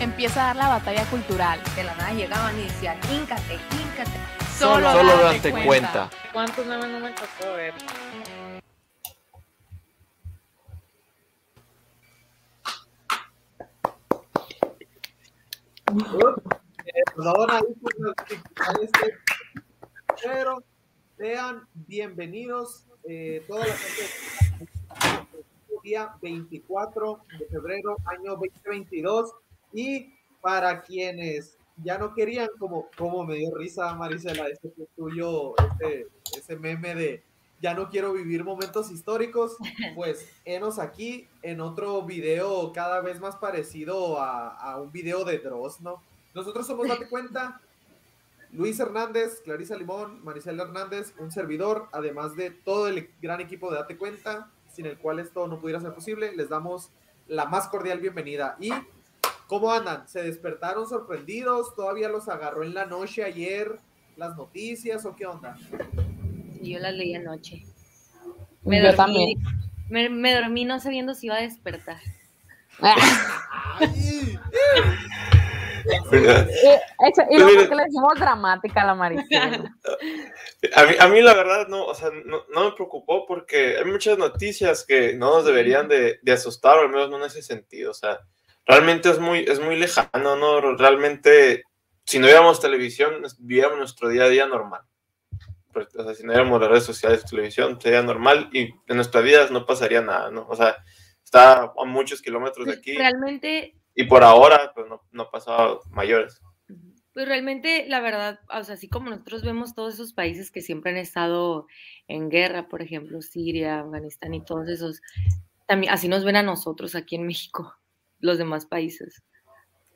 Empieza a dar la batalla cultural. De la nada llegaban y decían, híncate, híncate. Solo, Solo date date cuenta. cuenta. ¿Cuántos memes no me tocó ver? Eh, este, pero sean bienvenidos eh, toda la gente día 24 de febrero año 2022 y para quienes ya no querían como como me dio risa Marisela ese tuyo ese, ese meme de ya no quiero vivir momentos históricos pues enos aquí en otro video cada vez más parecido a, a un video de Dross no nosotros somos Date Cuenta, Luis Hernández, Clarisa Limón, Maricela Hernández, un servidor, además de todo el gran equipo de Date Cuenta, sin el cual esto no pudiera ser posible. Les damos la más cordial bienvenida. ¿Y cómo andan? ¿Se despertaron sorprendidos? ¿Todavía los agarró en la noche ayer las noticias o qué onda? Yo las leí anoche. Yo Me dormí, también. Me, me dormí no sabiendo si iba a despertar. ¡Ay! ¿Verdad? Eh, eso- y Pues luego que le decimos dramática a la Maricela. A mí, a mí la verdad no, o sea, no, no me preocupó porque hay muchas noticias que no nos deberían de, de asustar, o al menos no en ese sentido. O sea, realmente es muy, es muy lejano, ¿no? Realmente, si no viéramos televisión, viviéramos nuestro día a día normal. Pues, O sea, si no viéramos las redes sociales, televisión, sería normal y en nuestras vidas no pasaría nada, ¿no? O sea, está a muchos kilómetros de aquí Realmente, y por ahora, pues no, no pasaba mayores. pues realmente, la verdad, o sea, así como nosotros vemos todos esos países que siempre han estado en guerra, por ejemplo, Siria, Afganistán y todos esos, también así nos ven a nosotros aquí en México, los demás países.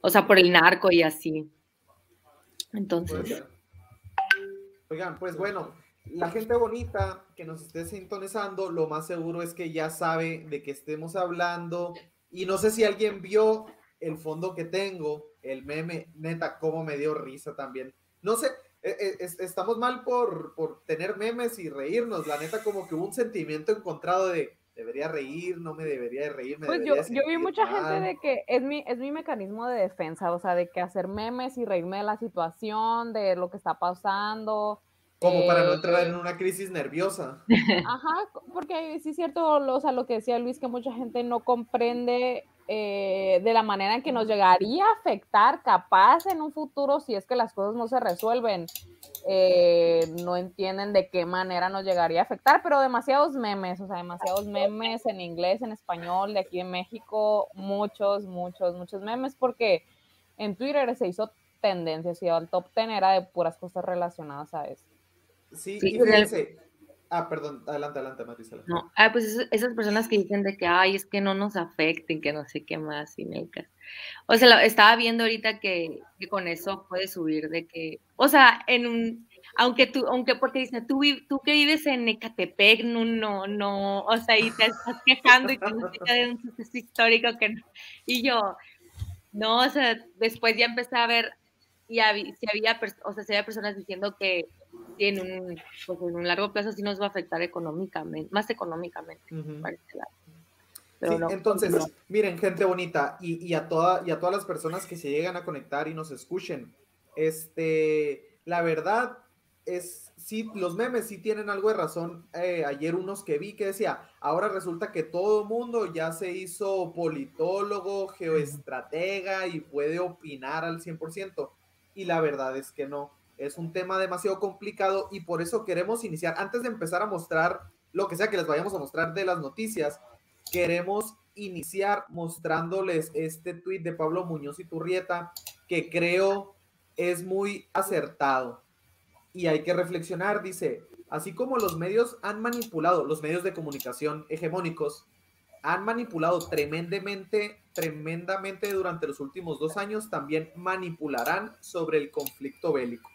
O sea, por el narco y así. Entonces, Oigan. Oigan, pues bueno, la gente bonita que nos esté sintonizando, lo más seguro es que ya sabe de qué estemos hablando. Y no sé si alguien vio el fondo que tengo, el meme, neta, cómo me dio risa también. No sé, eh, es- estamos mal por, por tener memes y reírnos. La neta, como que hubo un sentimiento encontrado de debería reír, no me debería de reír. Me Pues yo, debería yo vi mucha mal". gente de que es mi, es mi mecanismo de defensa, o sea, de que hacer memes y reírme de la situación, de lo que está pasando. Como para no eh, entrar en una crisis nerviosa. Ajá, porque sí es cierto, lo- o sea, lo que decía Luis, que mucha gente no comprende eh, de la manera en que nos llegaría a afectar capaz en un futuro si es que las cosas no se resuelven. Eh, no entienden de qué manera nos llegaría a afectar, pero demasiados memes, o sea, demasiados memes en inglés, en español, de aquí en México, muchos, muchos, muchos memes, porque en Twitter se hizo tendencia, sea, el top 10 era de puras cosas relacionadas a eso. Sí, Sí, y fíjense. Ah, perdón, adelante, adelante, Marisela. No, ah, pues esas personas que dicen de que, ay, es que no nos afecten, que no sé qué más, y mecas. O sea, estaba viendo ahorita que, con eso puedes subir de que, o sea, en un, aunque tú, aunque porque dicen, tú, tú que vives en Ecatepec, no, no, no, o sea, y te estás quejando y que no de un suceso histórico que no. Y yo, no, o sea, después ya empecé a ver, y si había, o sea, si había personas diciendo que sí, en un, pues, en un largo plazo sí nos va a afectar económicamente, más económicamente. Sí, Pero no, entonces, no. miren, gente bonita, y, y a toda, y a todas las personas que se llegan a conectar y nos escuchen, este, la verdad es, sí, los memes sí tienen algo de razón. Eh, ayer unos que vi que decía, ahora resulta que todo mundo ya se hizo politólogo, geoestratega y puede opinar al 100%. Y la verdad es que no. Es un tema demasiado complicado y por eso queremos iniciar, antes de empezar a mostrar lo que sea que les vayamos a mostrar de las noticias, queremos iniciar mostrándoles este tweet de Pablo Muñoz y Turrieta que creo es muy acertado y hay que reflexionar, dice, así como los medios han manipulado, los medios de comunicación hegemónicos han manipulado tremendamente, tremendamente durante los últimos dos años, también manipularán sobre el conflicto bélico.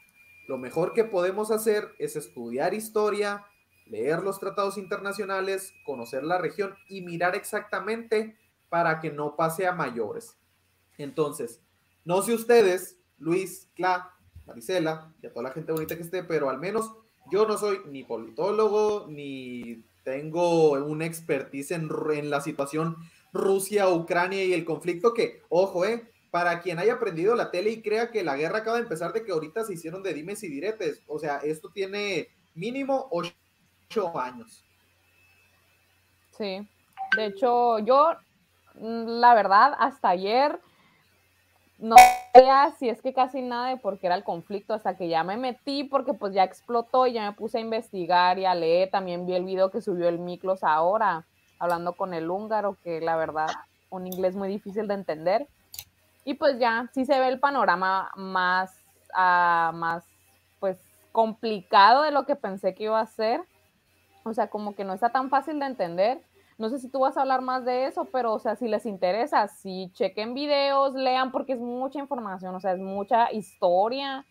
Lo mejor que podemos hacer es estudiar historia, leer los tratados internacionales, conocer la región y mirar exactamente para que no pase a mayores. Entonces, no sé ustedes, Luis, Cla, Marisela y a toda la gente bonita que esté, pero al menos yo no soy ni politólogo, ni tengo una expertise en, en la situación Rusia-Ucrania y el conflicto que, ojo, eh, para quien haya aprendido la tele y crea que la guerra acaba de empezar de que ahorita se hicieron de dimes y diretes, o sea, esto tiene mínimo ocho años. Sí, de hecho, yo, mm, la verdad, hasta ayer no sabía si es que casi nada de por qué era el conflicto hasta que ya me metí porque pues ya explotó y ya me puse a investigar y a leer. También vi el video que subió el Miklos ahora, hablando con el húngaro, que la verdad, un inglés muy difícil de entender. Y pues ya, sí se ve el panorama más, uh, más, pues, complicado de lo que pensé que iba a ser. O sea, como que no está tan fácil de entender no sé si tú vas a hablar más de eso, pero, o sea, si les interesa, si chequen videos, lean, porque es mucha información, o sea, es mucha historia.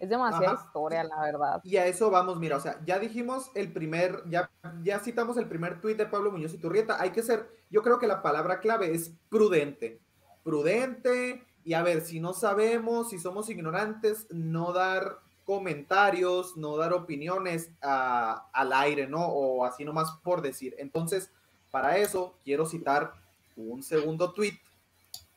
Es demasiada historia, la verdad. Y a eso vamos, mira, o sea, ya dijimos el primer, ya, ya citamos el primer tuit de Pablo Muñoz y Turrieta. Hay que ser, yo creo que la palabra clave es prudente. Prudente, y a ver, si no sabemos, si somos ignorantes, no dar comentarios, no dar opiniones al aire, ¿no? O así nomás por decir. Entonces, para eso, quiero citar un segundo tweet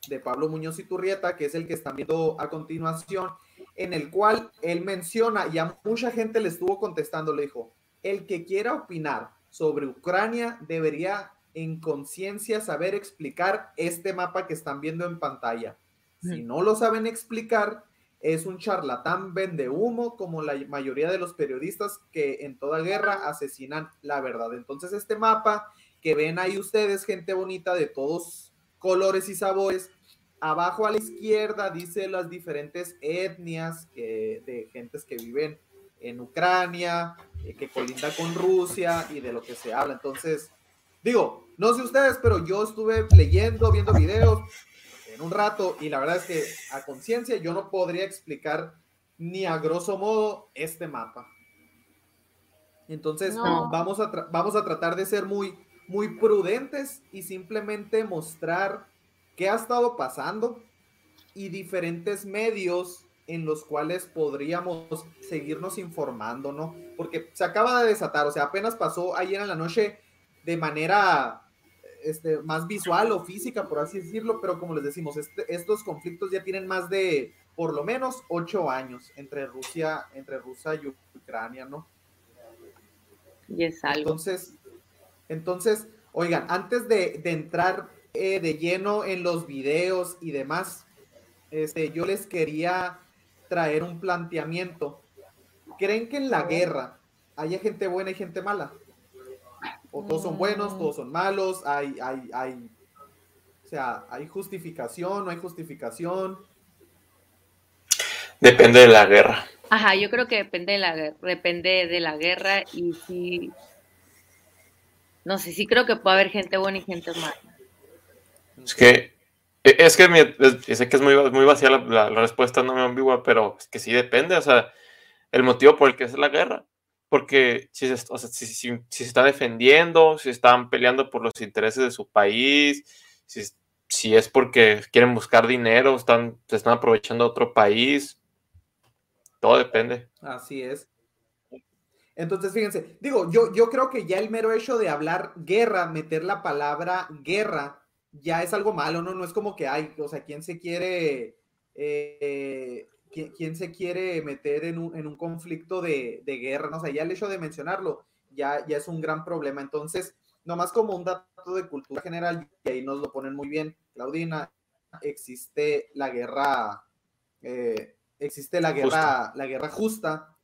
de Pablo Muñoz y Turrieta, que es el que están viendo a continuación, en el cual él menciona, y a mucha gente le estuvo contestando, le dijo, el que quiera opinar sobre Ucrania debería en conciencia saber explicar este mapa que están viendo en pantalla. Si no lo saben explicar, es un charlatán vende humo, como la mayoría de los periodistas que en toda guerra asesinan la verdad. Entonces, este mapa que ven ahí ustedes, gente bonita de todos colores y sabores. Abajo a la izquierda dice las diferentes etnias de gentes que viven en Ucrania, eh, que colinda con Rusia y de lo que se habla. Entonces, digo, no sé ustedes, pero yo estuve leyendo, viendo videos en un rato y la verdad es que a conciencia yo no podría explicar ni a grosso modo este mapa. Entonces, vamos, a vamos a tratar de ser muy, muy prudentes y simplemente mostrar qué ha estado pasando y diferentes medios en los cuales podríamos seguirnos informando, ¿no? Porque se acaba de desatar, o sea, apenas pasó ayer en la noche de manera este, más visual o física, por así decirlo, pero como les decimos, este, estos conflictos ya tienen más de por lo menos ocho años entre Rusia, entre Rusia y Ucrania, ¿no? Y es algo. Entonces, entonces, oigan, antes de, entrar eh, de lleno en los videos y demás, este, yo les quería traer un planteamiento. ¿Creen que en la guerra haya gente buena y gente mala? ¿O todos son buenos, todos son malos? ¿Hay, hay, hay, o sea, ¿hay justificación, no hay justificación? Depende de la guerra. Ajá, yo creo que depende de la, depende de la guerra y si no sé, sí creo que puede haber gente buena y gente mala. Es que, e, es que sé que es muy, muy vacía la, respuesta, no me ambigua, pero es que sí depende, o sea, el motivo por el que es la guerra. Porque si se, si, se está defendiendo, si están peleando por los intereses de su país, si, si es porque quieren buscar dinero, están, se están aprovechando otro país, todo depende. Así es. Entonces, fíjense, digo, yo, yo creo que ya el mero hecho de hablar guerra, meter la palabra guerra, ya es algo malo, ¿no? No es como que hay, o sea, ¿quién se quiere, eh, ¿quién, se quiere meter en un, conflicto de, guerra? ¿no? O sea, ya el hecho de mencionarlo ya, ya es un gran problema. Entonces, nomás como un dato de cultura general, y ahí nos lo ponen muy bien, Claudina, existe la guerra, eh, existe la guerra, la guerra justa,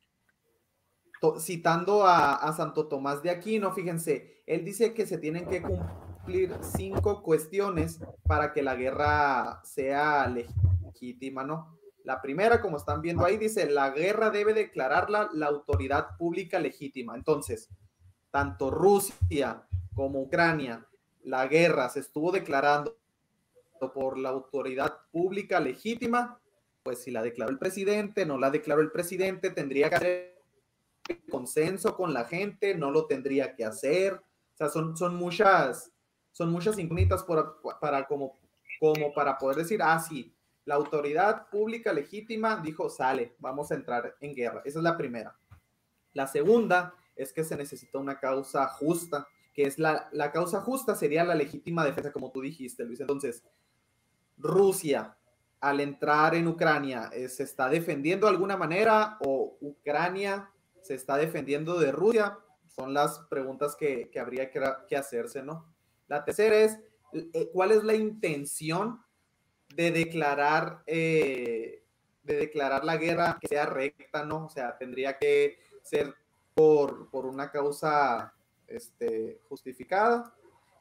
citando a, Santo Tomás de Aquino, fíjense, él dice que se tienen que cumplir cinco cuestiones para que la guerra sea legítima, ¿no? La primera, como están viendo ahí, dice, la guerra debe declararla la autoridad pública legítima. Entonces, tanto Rusia como Ucrania, la guerra se estuvo declarando por la autoridad pública legítima, pues si la declaró el presidente, no la declaró el presidente, tendría que hacer consenso con la gente, no lo tendría que hacer. O sea, son, son muchas, son muchas incógnitas por- para como, como para poder decir, ah, sí, la autoridad pública legítima dijo, sale, vamos a entrar en guerra. Esa es la primera. La segunda es que se necesita una causa justa, que es la, la causa justa sería la legítima defensa, como tú dijiste, Luis. Entonces, Rusia, al entrar en Ucrania, eh, ¿se está defendiendo de alguna manera o Ucrania se está defendiendo de Rusia? Son las preguntas que, que habría que, que hacerse, ¿no? La tercera es, eh, ¿cuál es la intención de declarar, eh, de declarar la guerra que sea recta, ¿no? O sea, tendría que ser por, por una causa este, justificada.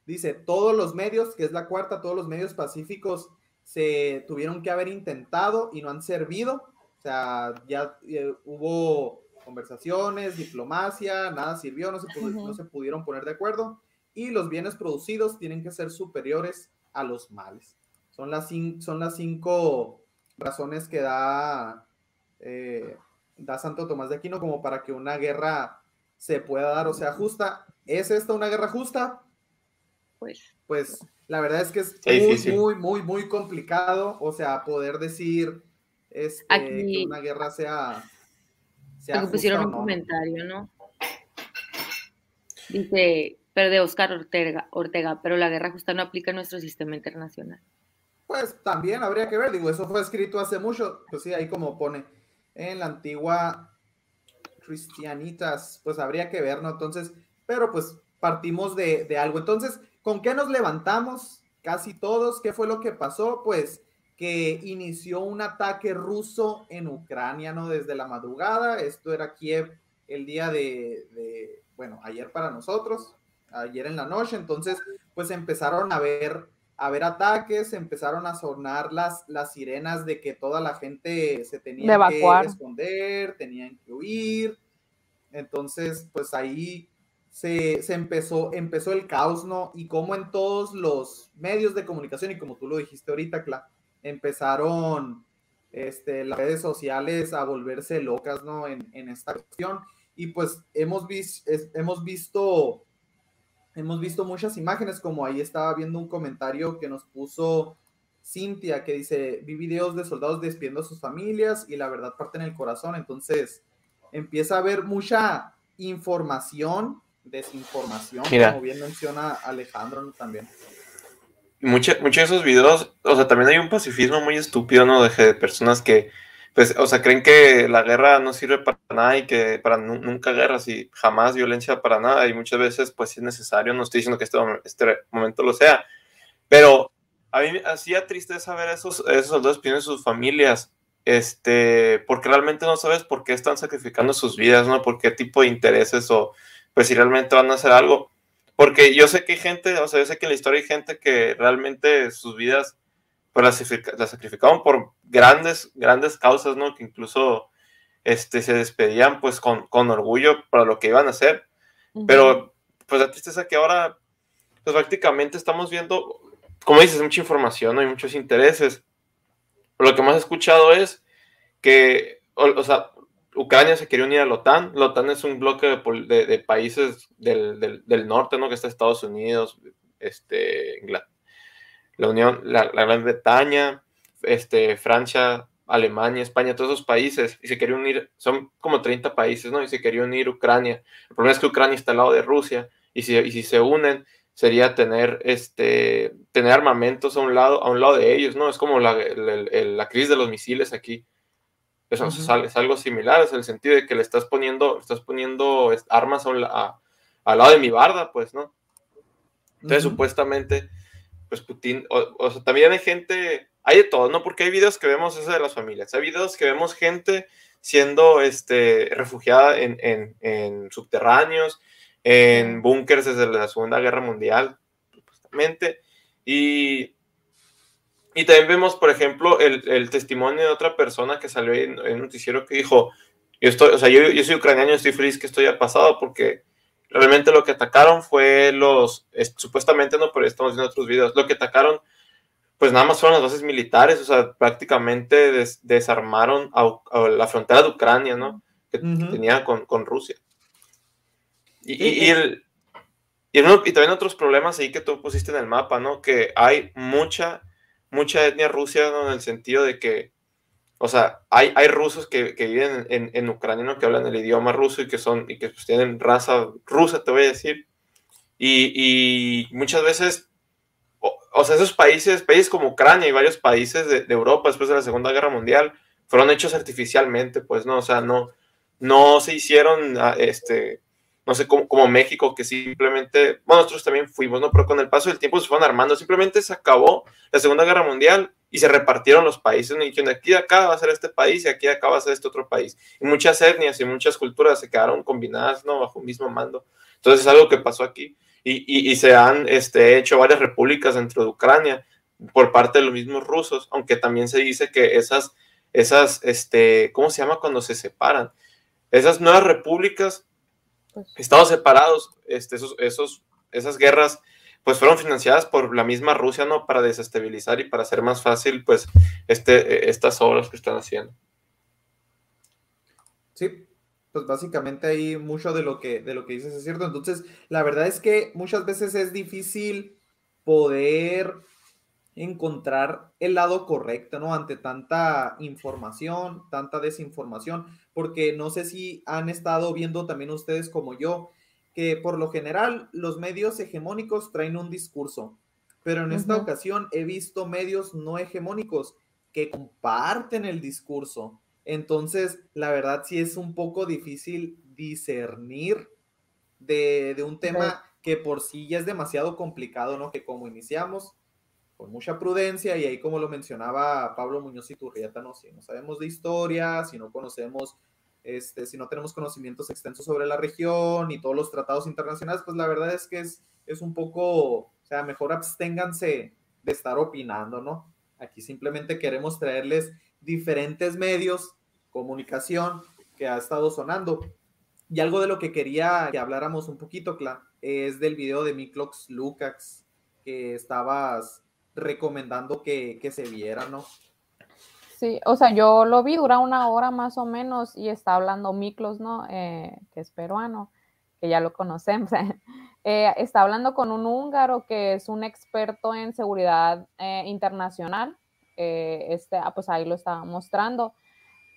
Dice, todos los medios, que es la cuarta, todos los medios pacíficos se tuvieron que haber intentado y no han servido. O sea, ya eh, hubo conversaciones, diplomacia, nada sirvió, no se, no se pudieron poner de acuerdo. Y los bienes producidos tienen que ser superiores a los males. Son las, son las cinco razones que da, eh, da Santo Tomás de Aquino como para que una guerra se pueda dar, o sea, justa. ¿Es esta una guerra justa? Pues Pues la verdad es que es muy, muy, muy, muy complicado, o sea, poder decir este, Aquí- que una guerra sea... sea Porque pusieron justa un o no. comentario, ¿no? Dice, pero de Oscar Ortega, Ortega, pero la guerra justa no aplica en nuestro sistema internacional. Pues también habría que ver, digo, eso fue escrito hace mucho, pues sí, ahí como pone en la antigua Cristianitas, pues habría que ver, ¿no? Entonces, pero pues partimos de, de algo. Entonces, ¿con qué nos levantamos? Casi todos, ¿qué fue lo que pasó? Pues que inició un ataque ruso en Ucrania, ¿no? Desde la madrugada, esto era Kiev el día de, de, bueno, ayer para nosotros, ayer en la noche, entonces, pues empezaron a ver a ver ataques, empezaron a sonar las, las sirenas de que toda la gente se tenía evacuar. que esconder, tenían que huir. Entonces, pues ahí se, se empezó, empezó el caos, ¿no? Y como en todos los medios de comunicación, y como tú lo dijiste ahorita, Cla, empezaron este, las redes sociales a volverse locas, ¿no? En, en esta cuestión. Y pues hemos, vis- es- hemos visto hemos visto muchas imágenes, como ahí estaba viendo un comentario que nos puso Cintia, que dice, vi videos de soldados despidiendo a sus familias y la verdad parte en el corazón, entonces empieza a haber mucha información, desinformación, Mira. como bien menciona Alejandro también. Muchos de esos videos, o sea, también hay un pacifismo muy estúpido, ¿no? De, de personas que, pues, o sea, creen que la guerra no sirve para nada y que para nu- nunca guerras y jamás violencia para nada y muchas veces, pues, es necesario, no estoy diciendo que este, este momento lo sea, pero a mí hacía tristeza ver a esos, esos soldados pidiendo sus familias, este, porque realmente no sabes por qué están sacrificando sus vidas, ¿no? Por qué tipo de intereses o, pues, si realmente van a hacer algo. Porque yo sé que hay gente, o sea, yo sé que en la historia hay gente que realmente sus vidas pues, sacrifica- las sacrificaban por grandes, grandes causas, ¿no? Que incluso este, se despedían pues con, con orgullo para lo que iban a hacer. Pero pues la tristeza que ahora pues prácticamente estamos viendo, como dices, mucha información, ¿no? hay muchos intereses. Pero lo que más he escuchado es que, o, o sea, Ucrania se quería unir a la OTAN. La OTAN es un bloque de, de- de países del, del- del norte, ¿no? Que está Estados Unidos, este, Ingla- la Unión, la, la Gran Bretaña, este, Francia, Alemania, España, todos esos países. Y se quería unir, son como 30 países, ¿no? Y se quería unir Ucrania. El problema es que Ucrania está al lado de Rusia. Y si, y si se unen, sería tener, este, tener armamentos a un lado, a un lado de ellos, ¿no? Es como la, el- la crisis de los misiles aquí. Eso es, es algo similar, es el sentido de que le estás poniendo, estás poniendo armas a un la- a- al lado de mi barda, pues, ¿no? Entonces, supuestamente, pues Putin, o, o sea, también hay gente, hay de todo, ¿no? Porque hay videos que vemos eso de las familias, hay videos que vemos gente siendo este, refugiada en, en- en subterráneos, en búnkers desde la Segunda Guerra Mundial, supuestamente, y, y también vemos, por ejemplo, el, el testimonio de otra persona que salió en, en un noticiero que dijo, yo estoy, o sea, yo, yo soy ucraniano estoy feliz que esto haya pasado porque realmente lo que atacaron fue los, es- supuestamente no, pero estamos viendo otros videos, lo que atacaron, pues nada más fueron las bases militares, o sea, prácticamente des- desarmaron a, U- a la frontera de Ucrania, ¿no? Que, tenía con, con Rusia. Y, y, Sí, y el- y también otros problemas ahí que tú pusiste en el mapa, ¿no? Que hay mucha, mucha etnia rusa, ¿no? En el sentido de que, o sea, hay, hay rusos que, que viven en, en Ucrania, ¿no? Que hablan el idioma ruso y que son, y que pues, tienen raza rusa, te voy a decir. Y, y muchas veces, o, o sea, esos países, países como Ucrania y varios países de, de Europa después de la Segunda Guerra Mundial, fueron hechos artificialmente, pues, ¿no? O sea, no, no se hicieron, ah, este, no sé, como, como México, que simplemente, bueno, nosotros también fuimos, ¿no? Pero con el paso del tiempo se fueron armando, simplemente se acabó la Segunda Guerra Mundial y se repartieron los países. Y dijeron, aquí de acá va a ser este país y aquí de acá va a ser este otro país. Y muchas etnias y muchas culturas se quedaron combinadas, ¿no? Bajo un mismo mando. Entonces es algo que pasó aquí. Y, y, y se han este, hecho varias repúblicas dentro de Ucrania por parte de los mismos rusos, aunque también se dice que esas, esas, este, ¿cómo se llama cuando se separan? Esas nuevas repúblicas, Pues- estados separados, este, esos, esos, esas guerras, pues fueron financiadas por la misma Rusia, ¿no? Para desestabilizar y para hacer más fácil, pues, este, estas obras que están haciendo. Sí, pues básicamente ahí mucho de lo que de lo que dices es cierto. Entonces, la verdad es que muchas veces es difícil poder encontrar el lado correcto, ¿no? Ante tanta información, tanta desinformación, porque no sé si han estado viendo también ustedes como yo, que por lo general los medios hegemónicos traen un discurso, pero en esta ocasión he visto medios no hegemónicos que comparten el discurso. Entonces, la verdad sí es un poco difícil discernir de, de un tema que por sí ya es demasiado complicado, ¿no? Que como iniciamos, con mucha prudencia, y ahí como lo mencionaba Pablo Muñoz y Turrieta, ¿no? Si no sabemos de historia, si no conocemos, este, si no tenemos conocimientos extensos sobre la región y todos los tratados internacionales, pues la verdad es que es, es un poco, o sea, mejor absténganse de estar opinando, ¿no? Aquí simplemente queremos traerles diferentes medios, comunicación que ha estado sonando. Y algo de lo que quería que habláramos un poquito, Cla, es del video de Miklox Lukács que estabas recomendando que, que se viera, ¿no? Sí, o sea, yo lo vi, dura una hora más o menos y está hablando Miklos, ¿no? Eh, que es peruano, que ya lo conocemos. Eh, está hablando con un húngaro que es un experto en seguridad eh, internacional. Este, ah, pues ahí lo estaba mostrando.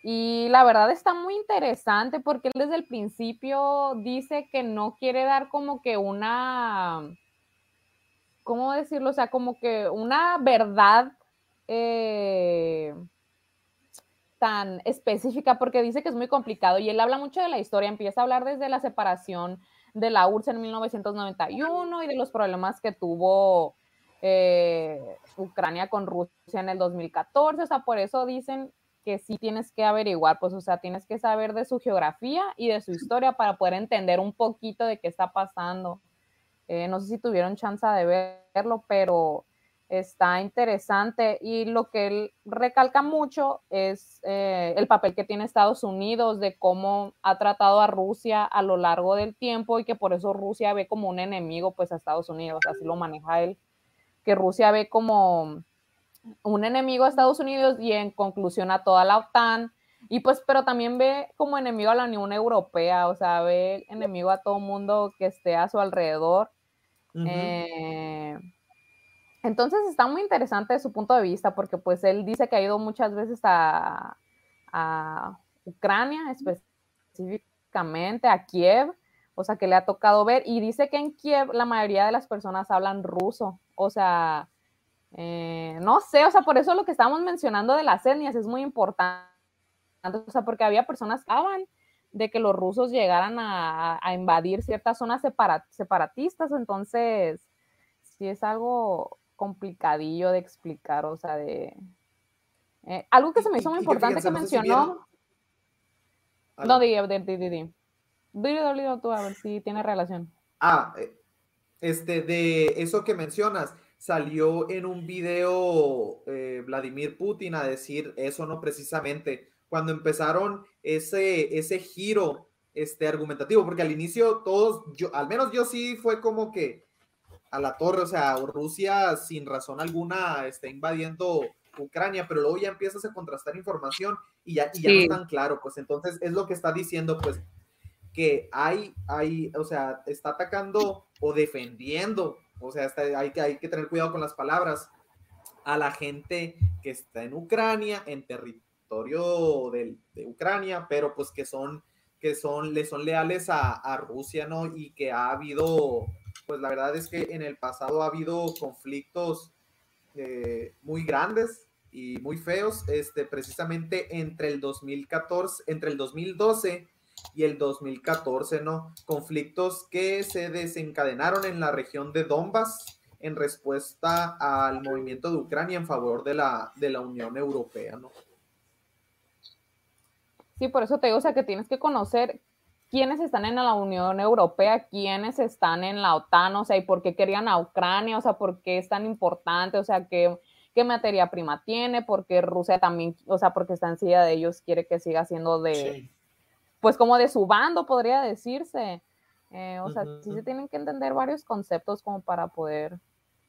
Y la verdad está muy interesante porque él desde el principio dice que no quiere dar como que una, ¿cómo decirlo? O sea, como que una verdad tan específica porque dice que es muy complicado y él habla mucho de la historia, empieza a hablar desde la separación de la URSS en 1991 y de los problemas que tuvo eh, Ucrania con Rusia en el 2014, o sea, por eso dicen que sí tienes que averiguar, pues, o sea, tienes que saber de su geografía y de su historia para poder entender un poquito de qué está pasando. Eh, no sé si tuvieron chance de verlo, pero está interesante y lo que él recalca mucho es eh, el papel que tiene Estados Unidos de cómo ha tratado a Rusia a lo largo del tiempo y que por eso Rusia ve como un enemigo pues a Estados Unidos, así lo maneja él, que Rusia ve como un enemigo a Estados Unidos y en conclusión a toda la OTAN y pues pero también ve como enemigo a la Unión Europea, o sea, ve enemigo a todo mundo que esté a su alrededor. Uh -huh. eh, entonces está muy interesante su punto de vista porque pues él dice que ha ido muchas veces a, a Ucrania específicamente, a Kiev, o sea que le ha tocado ver y dice que en Kiev la mayoría de las personas hablan ruso, o sea, eh, no sé, o sea, por eso lo que estábamos mencionando de las etnias es muy importante, o sea, porque había personas que hablan de que los rusos llegaran a, a invadir ciertas zonas separa, separatistas, entonces sí es algo complicadillo de explicar, o sea, de... Eh, algo que se me hizo muy importante que mencionó... No, di, di, di, di, di. Dilo, tú, a ver si tiene relación. Ah, este, de eso que mencionas, salió en un video eh, Vladimir Putin a decir eso, no precisamente. Cuando empezaron ese, ese giro este, argumentativo, porque al inicio todos, yo, al menos yo sí fue como que a la torre, o sea, Rusia sin razón alguna está invadiendo Ucrania, pero luego ya empiezas a contrastar información y ya, y ya no es tan claro, pues entonces es lo que está diciendo, pues que hay, hay, o sea, está atacando o defendiendo, o sea, está- hay, que, hay que tener cuidado con las palabras, a la gente que está en Ucrania, en territorio del- de, Ucrania, pero pues que son, que son, le son leales a, a Rusia, ¿no? Y que ha habido, pues la verdad es que en el pasado ha habido conflictos eh, muy grandes y muy feos, este, precisamente entre el 2014, entre el 2012 y el 2014, ¿no? Conflictos que se desencadenaron en la región de Donbass en respuesta al movimiento de Ucrania en favor de la, de la Unión Europea, ¿no? Sí, por eso te digo, o sea, que tienes que conocer quiénes están en la Unión Europea, quiénes están en la OTAN, o sea, y por qué querían a Ucrania, o sea, por qué es tan importante, o sea, qué, qué materia prima tiene, porque Rusia también, o sea, porque está encima de ellos, quiere que siga siendo de, Sí. pues como de su bando, podría decirse. Eh, o sea, sí se tienen que entender varios conceptos como para poder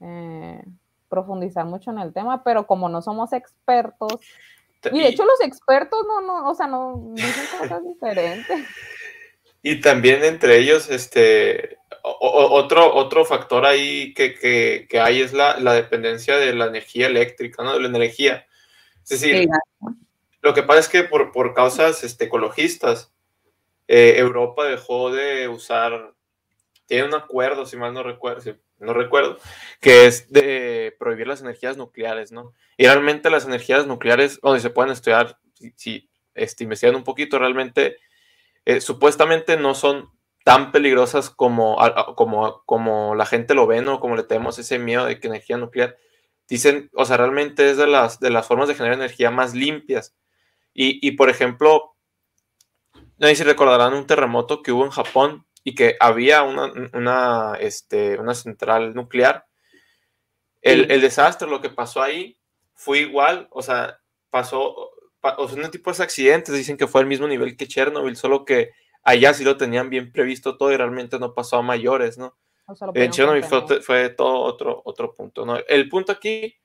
eh, profundizar mucho en el tema, pero como no somos expertos, y de hecho los expertos no, no, o sea, no dicen cosas diferentes. Y también entre ellos, este, o- otro, otro factor ahí que, que- que hay es la, la dependencia de la energía eléctrica, ¿no? De la energía. Es decir, Sí, lo que pasa es que por, por causas este, ecologistas, eh, Europa dejó de usar, tiene un acuerdo, si mal no recuerdo, si no recuerdo, que es de prohibir las energías nucleares, ¿no? Y realmente las energías nucleares, donde se pueden estudiar, si, si este, investigan un poquito, realmente, eh, supuestamente no son tan peligrosas como, como, como la gente lo ve, ¿no? Como le tenemos ese miedo de que energía nuclear. Dicen, o sea, realmente es de las, de las formas de generar energía más limpias. Y, y, por ejemplo, no sé si recordarán un terremoto que hubo en Japón y que había una, una, este, una central nuclear. El, el desastre, lo que pasó ahí, fue igual, o sea, pasó, pa- o sea, un tipo de accidentes, dicen que fue al mismo nivel que Chernobyl, solo que allá sí lo tenían bien previsto todo y realmente no pasó a mayores, ¿no? O sea, lo En pudieron Chernobyl fue, todo otro, otro punto, ¿no? El punto aquí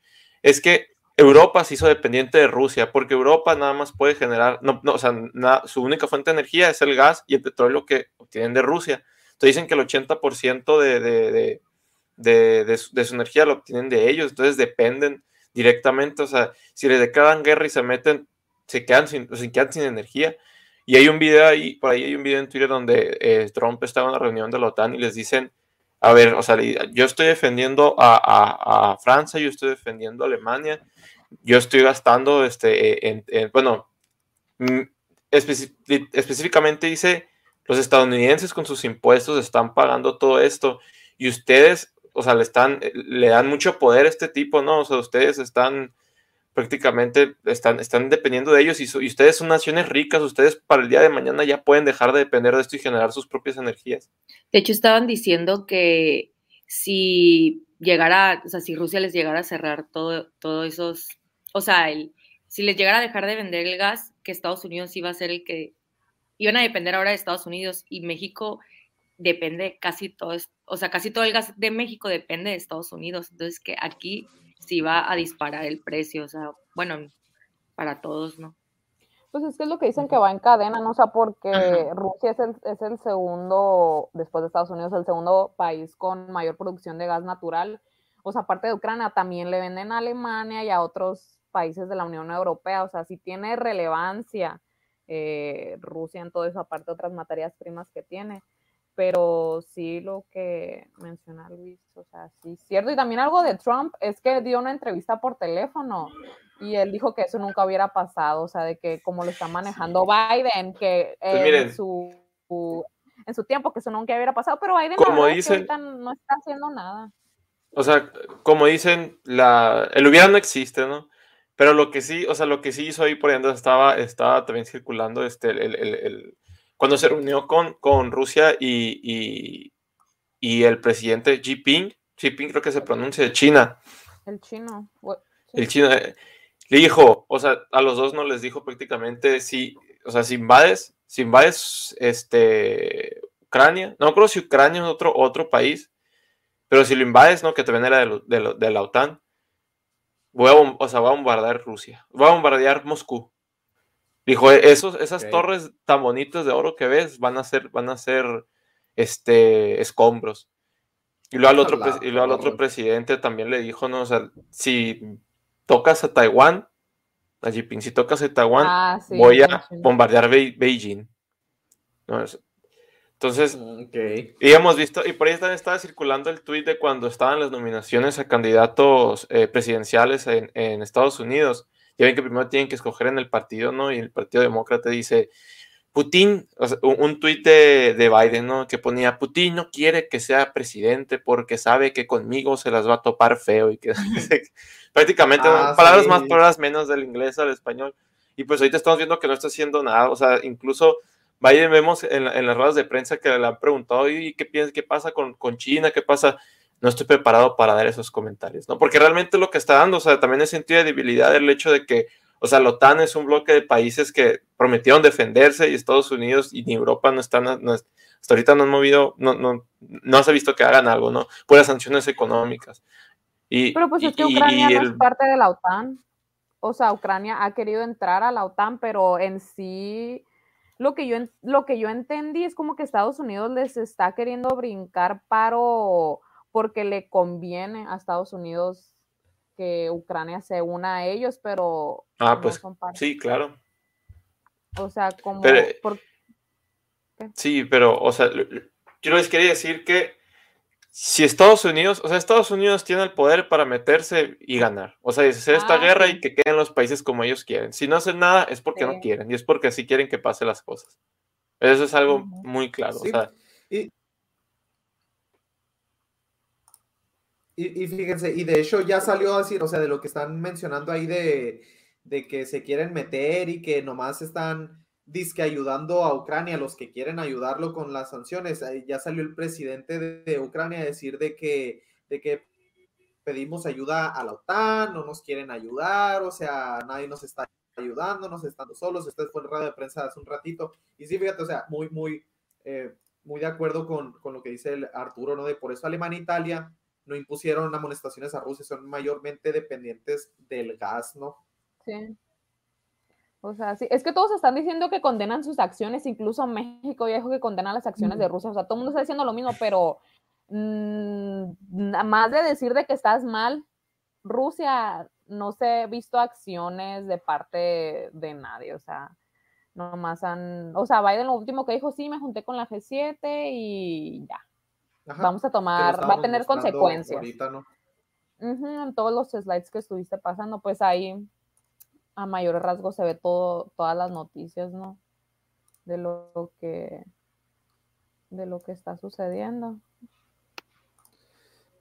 es que Europa se hizo dependiente de Rusia, porque Europa nada más puede generar, no, no, o sea, na- su única fuente de energía es el gas y el petróleo que obtienen de Rusia. Entonces dicen que el 80% de, de, de, de, de su, de su energía lo obtienen de ellos, entonces dependen directamente, o sea, si les declaran guerra y se meten, se quedan sin, se quedan sin energía. Y hay un video ahí, por ahí hay un video en Twitter donde eh, Trump está en una reunión de la OTAN y les dicen, a ver, o sea, yo estoy defendiendo a, a, a Francia, yo estoy defendiendo a Alemania, yo estoy gastando, este, en bueno, mm, específicamente dice, los estadounidenses con sus impuestos están pagando todo esto y ustedes, o sea, le están, le dan mucho poder a este tipo, ¿no? O sea, ustedes están prácticamente, están, están dependiendo de ellos y, ustedes son naciones ricas, ustedes para el día de mañana ya pueden dejar de depender de esto y generar sus propias energías. De hecho, estaban diciendo que si llegara, o sea, si Rusia les llegara a cerrar todo, todos esos, o sea, el, si les llegara a dejar de vender el gas, que Estados Unidos iba a ser el que, iban a depender ahora de Estados Unidos y México depende casi todo, o sea, casi todo el gas de México depende de Estados Unidos, entonces que aquí se iba a disparar el precio, o sea, bueno, para todos, ¿no? Pues es que es lo que dicen que va en cadena, ¿no? O sea, porque Ajá. Rusia es el, es el segundo, después de Estados Unidos, el segundo país con mayor producción de gas natural. O sea, aparte de Ucrania, también le venden a Alemania y a otros países de la Unión Europea. O sea, sí tiene relevancia eh, Rusia en todo eso, aparte de otras materias primas que tiene. Pero sí lo que menciona Luis, o sea, sí es cierto. Y también algo de Trump es que dio una entrevista por teléfono y él dijo que eso nunca hubiera pasado, o sea, de que como lo está manejando Biden, que Pues en, su, su- en su tiempo que eso nunca hubiera pasado, pero Biden Como es que dicen- no está haciendo nada. O sea, como dicen, la, el hubiera no existe, ¿no? Pero lo que sí, o sea, lo que sí hizo ahí por ejemplo, estaba, estaba también circulando este, el, el- el- el- cuando se reunió con, con Rusia y, y, y el presidente Xi Jinping, Xi Jinping creo que se pronuncia de China, El chino. sí. el chino, eh, le dijo, o sea, a los dos no les dijo prácticamente si, o sea, si invades, si invades este, Ucrania, no creo si Ucrania es otro, otro país, pero si lo invades, ¿no? Que te venera de, de la OTAN, voy a, o sea, voy a bombardear Rusia, voy a bombardear Moscú. Dijo, "E- esos, esas Ok. torres tan bonitas de oro que ves van a ser, van a ser este, escombros. Y luego al otro, y luego al otro presidente también le dijo, no, o sea, si tocas a Taiwán, a Jinping, si tocas a Taiwán, Ah, sí, voy a mencioné. bombardear Bei- Beijing. ¿No? Es- Entonces, Ok. y hemos visto, y por ahí también estaba circulando el tuit de cuando estaban las nominaciones a candidatos eh, presidenciales en, en Estados Unidos. Ya ven que primero tienen que escoger en el partido, ¿no? Y el Partido Demócrata dice, Putin, o sea, un, tuit de, de Biden, ¿no? Que ponía, Putin no quiere que sea presidente porque sabe que conmigo se las va a topar feo y que prácticamente Ah, palabras sí. más, palabras menos del inglés al español. Y pues ahorita estamos viendo que no está haciendo nada, o sea, incluso Biden vemos en, en las ruedas de prensa que le han preguntado, ¿y qué piensas? ¿Qué pasa con, con China? ¿Qué pasa? No estoy preparado para dar esos comentarios, ¿no? Porque realmente lo que está dando, o sea, también es sentido de debilidad el hecho de que, o sea, la OTAN es un bloque de países que prometieron defenderse y Estados Unidos y ni Europa no están, no hasta ahorita no han movido, no, no, no se ha visto que hagan algo, ¿no? Puras sanciones económicas. Y, Pero pues es que Ucrania no es parte de la OTAN. O sea, Ucrania ha querido entrar a la OTAN, pero en sí lo que yo lo que yo entendí es como que Estados Unidos les está queriendo brincar paro porque le conviene a Estados Unidos que Ucrania se una a ellos, pero Ah, no pues son parte. sí, claro. O sea, como Pero- por- Sí, pero, o sea, yo les quería decir que si Estados Unidos, o sea, Estados Unidos tiene el poder para meterse y ganar. O sea, hacer esta Ah, guerra sí. y que queden los países como ellos quieren. Si no hacen nada es porque no Sí. quieren y es porque así quieren que pasen las cosas. Eso es algo muy claro. Sí. O sea, Y, y, y fíjense, y de hecho ya salió a decir, o sea, de lo que están mencionando ahí de, de que se quieren meter y que nomás están disque ayudando a Ucrania, los que quieren ayudarlo con las sanciones. Ya salió el presidente de, Ucrania a decir de que, de que pedimos ayuda a la OTAN, no nos quieren ayudar, o sea, nadie nos está ayudando, nos estando solos. Este fue en radio de prensa hace un ratito. Y sí, fíjate, o sea, muy, muy, eh, muy de acuerdo con, con lo que dice el Arturo, ¿no? De por eso Alemania e Italia no impusieron amonestaciones a Rusia, son mayormente dependientes del gas, ¿no? Sí. O sea, sí, es que todos están diciendo que condenan sus acciones, incluso México ya dijo que condena las acciones de Rusia, o sea, todo el mundo está diciendo lo mismo, pero mm, nada más de decir de que estás mal, Rusia no se ha visto acciones de parte de nadie, o sea, nomás han, o sea, Biden lo último que dijo, sí, me junté con la G7 y ya, Ajá, vamos a tomar, va a tener consecuencias. ahorita, ¿no? En todos los slides que estuviste pasando, pues ahí a mayores rasgos se ve todo, todas las noticias, ¿no? De lo que de lo que está sucediendo.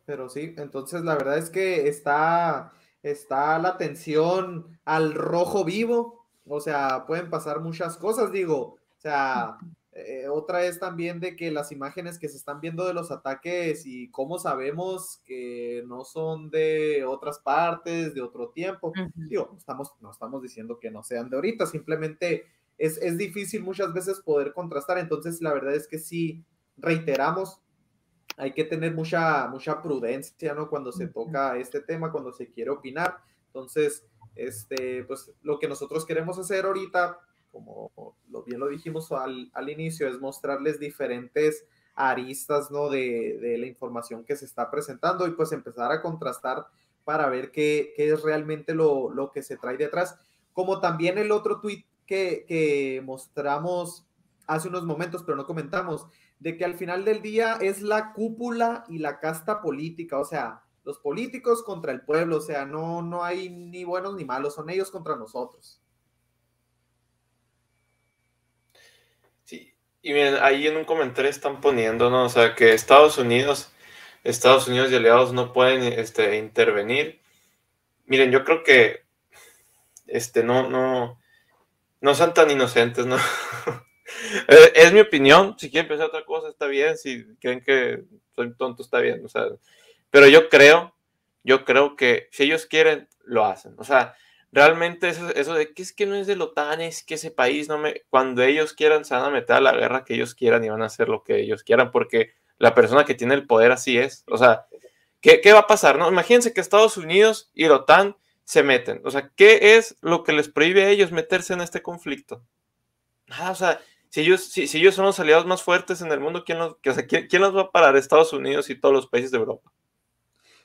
Pero sí, entonces la verdad es que está, está la tensión al rojo vivo, o sea, pueden pasar muchas cosas, digo, o sea, eh, otra es también de que las imágenes que se están viendo de los ataques y cómo sabemos que no son de otras partes, de otro tiempo, digo, no estamos, no estamos diciendo que no sean de ahorita, simplemente es, es difícil muchas veces poder contrastar, entonces la verdad es que sí, reiteramos, hay que tener mucha, mucha prudencia, ¿no? Cuando se toca este tema, cuando se quiere opinar. Entonces, este, pues lo que nosotros queremos hacer ahorita, como lo, bien lo dijimos al, al inicio, es mostrarles diferentes aristas, ¿no? De, de la información que se está presentando y pues empezar a contrastar para ver qué, qué es realmente lo, lo que se trae detrás. Como también el otro tweet que, que mostramos hace unos momentos, pero no comentamos, de que al final del día es la cúpula y la casta política, o sea, los políticos contra el pueblo, o sea, no, no hay ni buenos ni malos, son ellos contra nosotros. Sí, y miren, ahí en un comentario están poniendo, ¿no? O sea, que Estados Unidos, Estados Unidos y aliados no pueden este, intervenir. Miren, yo creo que este, no, no, no sean tan inocentes, ¿no? Eh, es mi opinión, si quieren pensar otra cosa está bien, si creen que soy tonto está bien, o sea, pero yo creo, yo creo que si ellos quieren, lo hacen. O sea, realmente eso, eso de que es que no es de la OTAN, es que ese país no me... Cuando ellos quieran se van a meter a la guerra que ellos quieran y van a hacer lo que ellos quieran porque la persona que tiene el poder así es. O sea, ¿qué, qué va a pasar? No? Imagínense que Estados Unidos y la OTAN se meten. O sea, ¿qué es lo que les prohíbe a ellos meterse en este conflicto? Nada, o sea, si ellos, si, si ellos son los aliados más fuertes en el mundo, ¿quién los, ¿quién, quién los va a parar? Estados Unidos y todos los países de Europa.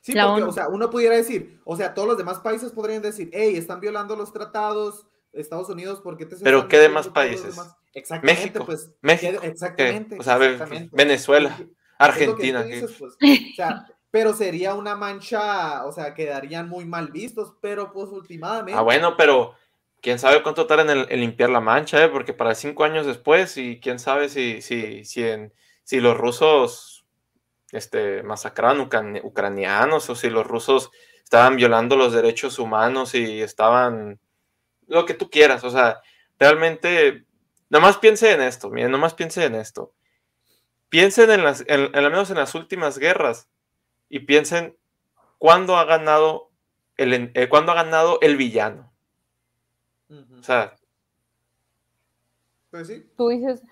Sí, La porque, ONU. o sea, uno pudiera decir, o sea, todos los demás países podrían decir, hey, están violando los tratados, Estados Unidos, ¿por qué te Pero ¿qué demás países? demás? Exactamente, México, pues. México, ¿qué- exactamente. O sea, exactamente. Venezuela, Argentina. dices, pues. O sea, pero sería una mancha, o sea, quedarían muy mal vistos, pero pues últimamente. Ah, bueno, pero quién sabe cuánto tardan en, en limpiar la mancha, ¿eh? Porque para cinco años después, y quién sabe si, si, si, en- si los rusos este, masacraban ucran- ucranianos o si los rusos estaban violando los derechos humanos y estaban lo que tú quieras. O sea, realmente, nomás piense en esto, miren, nomás piense en esto. Piensen en las, en, en al menos en las últimas guerras y piensen cuándo ha ganado el, en- eh, cuándo ha ganado el villano. O sea, Pues sí. Tú dices,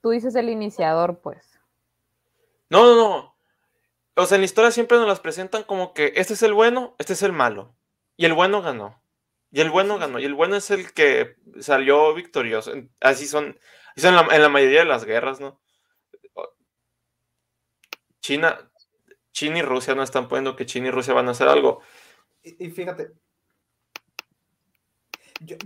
tú dices el iniciador, pues. no, no, no. O sea, en la historia siempre nos las presentan como que este es el bueno, este es el malo. Y el bueno ganó. Y el bueno ganó. Y el bueno es el que salió victorioso. Así son, así son en la, en la mayoría de las guerras, ¿no? China, China y Rusia no están poniendo que China y Rusia van a hacer algo. Y, y fíjate. yo-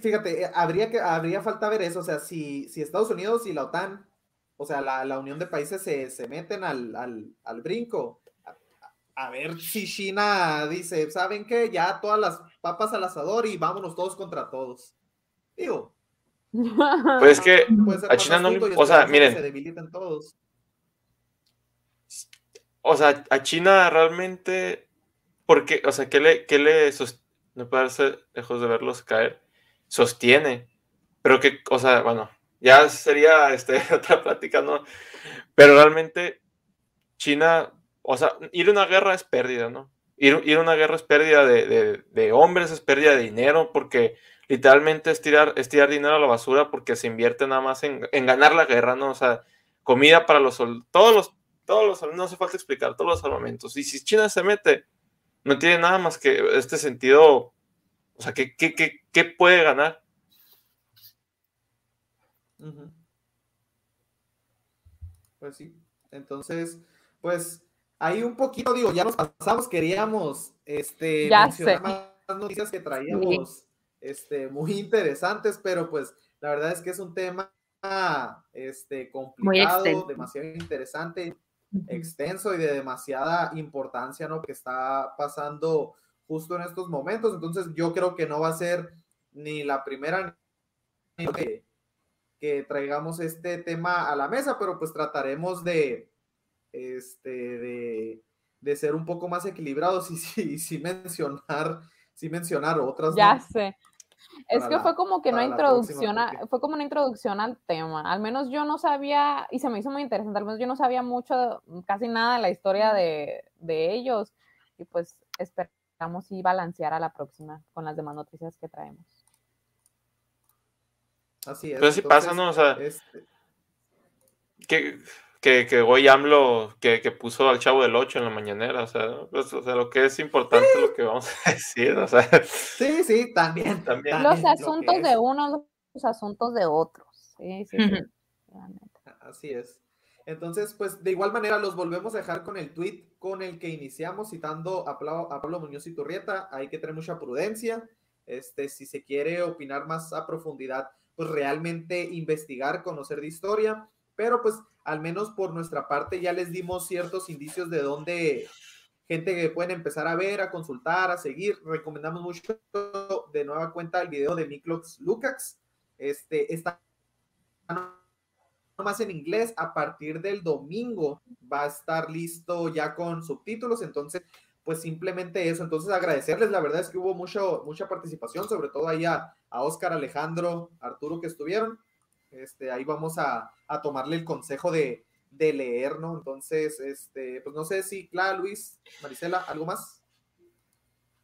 fíjate, eh, habría que habría falta ver eso. O sea, si, si Estados Unidos y la OTAN, o sea, la, la unión de países se, se meten al, al, al brinco. A, a ver si China dice, ¿saben qué? Ya todas las papas al asador y vámonos todos contra todos. Digo, Pues es que a China no le o sea, miren. se debiliten todos. O sea, a China realmente, porque, o sea, ¿qué le, qué le sos- no puede darse lejos de verlos caer? Sostiene. Pero que, o sea, bueno, ya sería este, otra plática. Pero realmente China, o sea, ir a una guerra es pérdida, ¿no? Ir, ir a una guerra es pérdida de, de- hombres, es pérdida de dinero, porque literalmente es tirar, dinero a la basura porque se invierte nada más en, en ganar la guerra, ¿no? O sea, comida para los todos los, todos los, no hace falta explicar, todos los armamentos. Y si China se mete, no tiene nada más que este sentido, o sea, ¿qué, qué, qué, qué puede ganar? Pues sí. Entonces, pues ahí un poquito, digo, ya nos pasamos, queríamos este Ya mencionar sé. más noticias que traíamos este muy interesantes, pero pues la verdad es que es un tema este complicado, demasiado interesante, extenso y de demasiada importancia, ¿no? Que está pasando justo en estos momentos. Entonces, yo creo que no va a ser ni la primera ni que, traigamos este tema a la mesa, pero pues trataremos de, este, de, de ser un poco más equilibrados y sí, sí mencionar, sí mencionar otras. ¿no? Ya sé. Es Para que la- fue como que una introducción, a- fue como una introducción al tema. Al menos yo no sabía, y se me hizo muy interesante, al menos yo no sabía mucho, casi nada de la historia de, de ellos. Y pues esperamos y balancear a la próxima con las demás noticias que traemos. Así es. Pero sí pasa, ¿no? O sea, este, que, que, que Goy AMLO que, que puso al chavo del 8 en la mañanera, o sea, ¿no? Pues, o sea, lo que es importante es lo que vamos a decir, o sea, sí, sí, también. También. Los lo asuntos de es. unos, los asuntos de otros. Sí, sí, sí. Así es. Entonces, pues de igual manera los volvemos a dejar con el tweet con el que iniciamos, citando a, Pla- a Pablo Muñoz y Turrieta. Hay que tener mucha prudencia. Este, si se quiere opinar más a profundidad, pues realmente investigar, conocer de historia. Pero pues al menos por nuestra parte ya les dimos ciertos indicios de dónde gente que pueden empezar a ver, a consultar, a seguir. Recomendamos mucho de nueva cuenta el video de Miklox Lukács. Este, está más en inglés. A partir del domingo va a estar listo ya con subtítulos. Entonces, pues simplemente eso. Entonces, agradecerles. La verdad es que hubo mucho, mucha participación, sobre todo ahí a, a Oscar, Alejandro, Arturo que estuvieron. Este, ahí vamos a, a tomarle el consejo de, de leer, ¿no? Entonces, este, pues no sé si, Clara, Luis, Marisela, ¿algo más?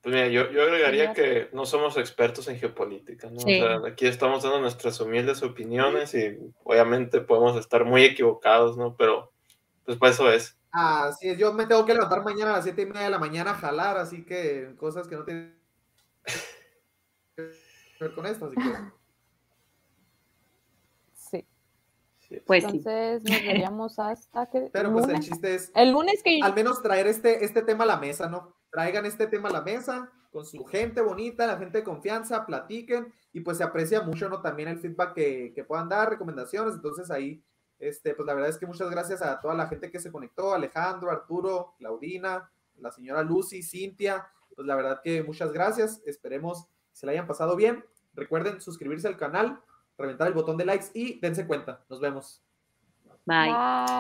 Pues mira, yo, yo agregaría que no somos expertos en geopolítica, ¿no? Sí. O sea, aquí estamos dando nuestras humildes opiniones y obviamente podemos estar muy equivocados, ¿no? Pero pues para eso es. Así es, yo me tengo que levantar mañana a las siete y media de la mañana a jalar, así que cosas que no tienen que ver con esto, así que Sí. Sí. Pues sí. Entonces nos veríamos hasta que pero pues el lunes. chiste es El lunes que al menos traer este, este tema a la mesa, ¿no? Traigan este tema a la mesa con su gente bonita, la gente de confianza, platiquen y pues se aprecia mucho, ¿no? También el feedback que, que puedan dar, recomendaciones, entonces ahí, este, pues la verdad es que muchas gracias a toda la gente que se conectó, Alejandro, Arturo, Claudina, la señora Lucy, Cintia, pues la verdad que muchas gracias, esperemos se la hayan pasado bien, recuerden suscribirse al canal, reventar el botón de likes y dense cuenta, nos vemos. Bye. Bye.